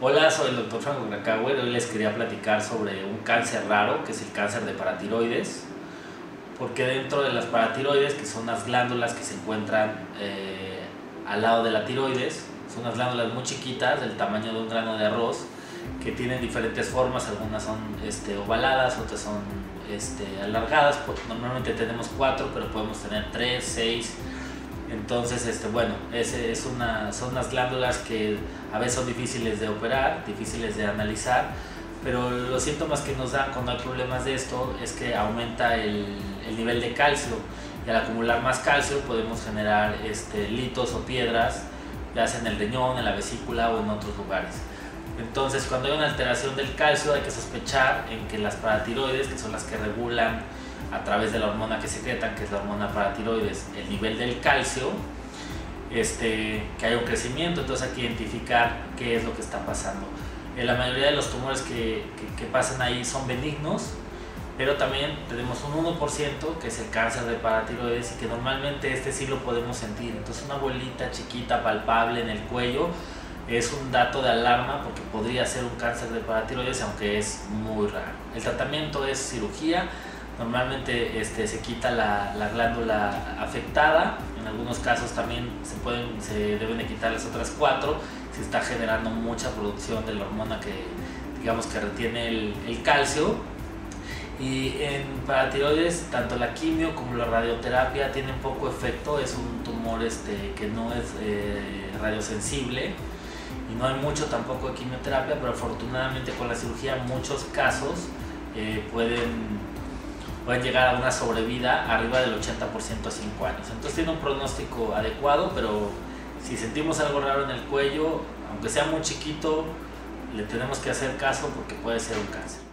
Hola, soy el doctor Franco Krakauer. Hoy les quería platicar sobre un cáncer raro, que es el cáncer de paratiroides. Porque dentro de las paratiroides, que son las glándulas que se encuentran eh, al lado de la tiroides, son unas glándulas muy chiquitas, del tamaño de un grano de arroz, que tienen diferentes formas. Algunas son este, ovaladas, otras son este, alargadas. Normalmente tenemos cuatro, pero podemos tener tres, seis entonces, este, bueno, ese es una, son unas glándulas que a veces son difíciles de operar, difíciles de analizar, pero los síntomas que nos dan cuando hay problemas de esto es que aumenta el, el nivel de calcio y al acumular más calcio podemos generar este, litos o piedras, ya sea en el riñón, en la vesícula o en otros lugares. Entonces, cuando hay una alteración del calcio, hay que sospechar en que las paratiroides, que son las que regulan a través de la hormona que secretan, que es la hormona paratiroides, el nivel del calcio, este, que hay un crecimiento, entonces hay que identificar qué es lo que está pasando. En la mayoría de los tumores que, que, pasan ahí son benignos, pero también tenemos un 1% que es el cáncer de paratiroides y que normalmente este sí lo podemos sentir. Entonces una bolita chiquita, palpable en el cuello, es un dato de alarma porque podría ser un cáncer de paratiroides, aunque es muy raro. El tratamiento es cirugía, Normalmente este, se quita la, la, glándula afectada, en algunos casos también se, pueden, se deben de quitar las otras cuatro, se está generando mucha producción de la hormona que, digamos, que retiene el, el calcio. Y en paratiroides, tanto la quimio como la radioterapia tienen poco efecto, es un tumor este, que no es eh, radiosensible y no hay mucho tampoco de quimioterapia, pero afortunadamente con la cirugía muchos casos eh, pueden pueden llegar a una sobrevida arriba del 80% a 5 años. Entonces tiene un pronóstico adecuado, pero si sentimos algo raro en el cuello, aunque sea muy chiquito, le tenemos que hacer caso porque puede ser un cáncer.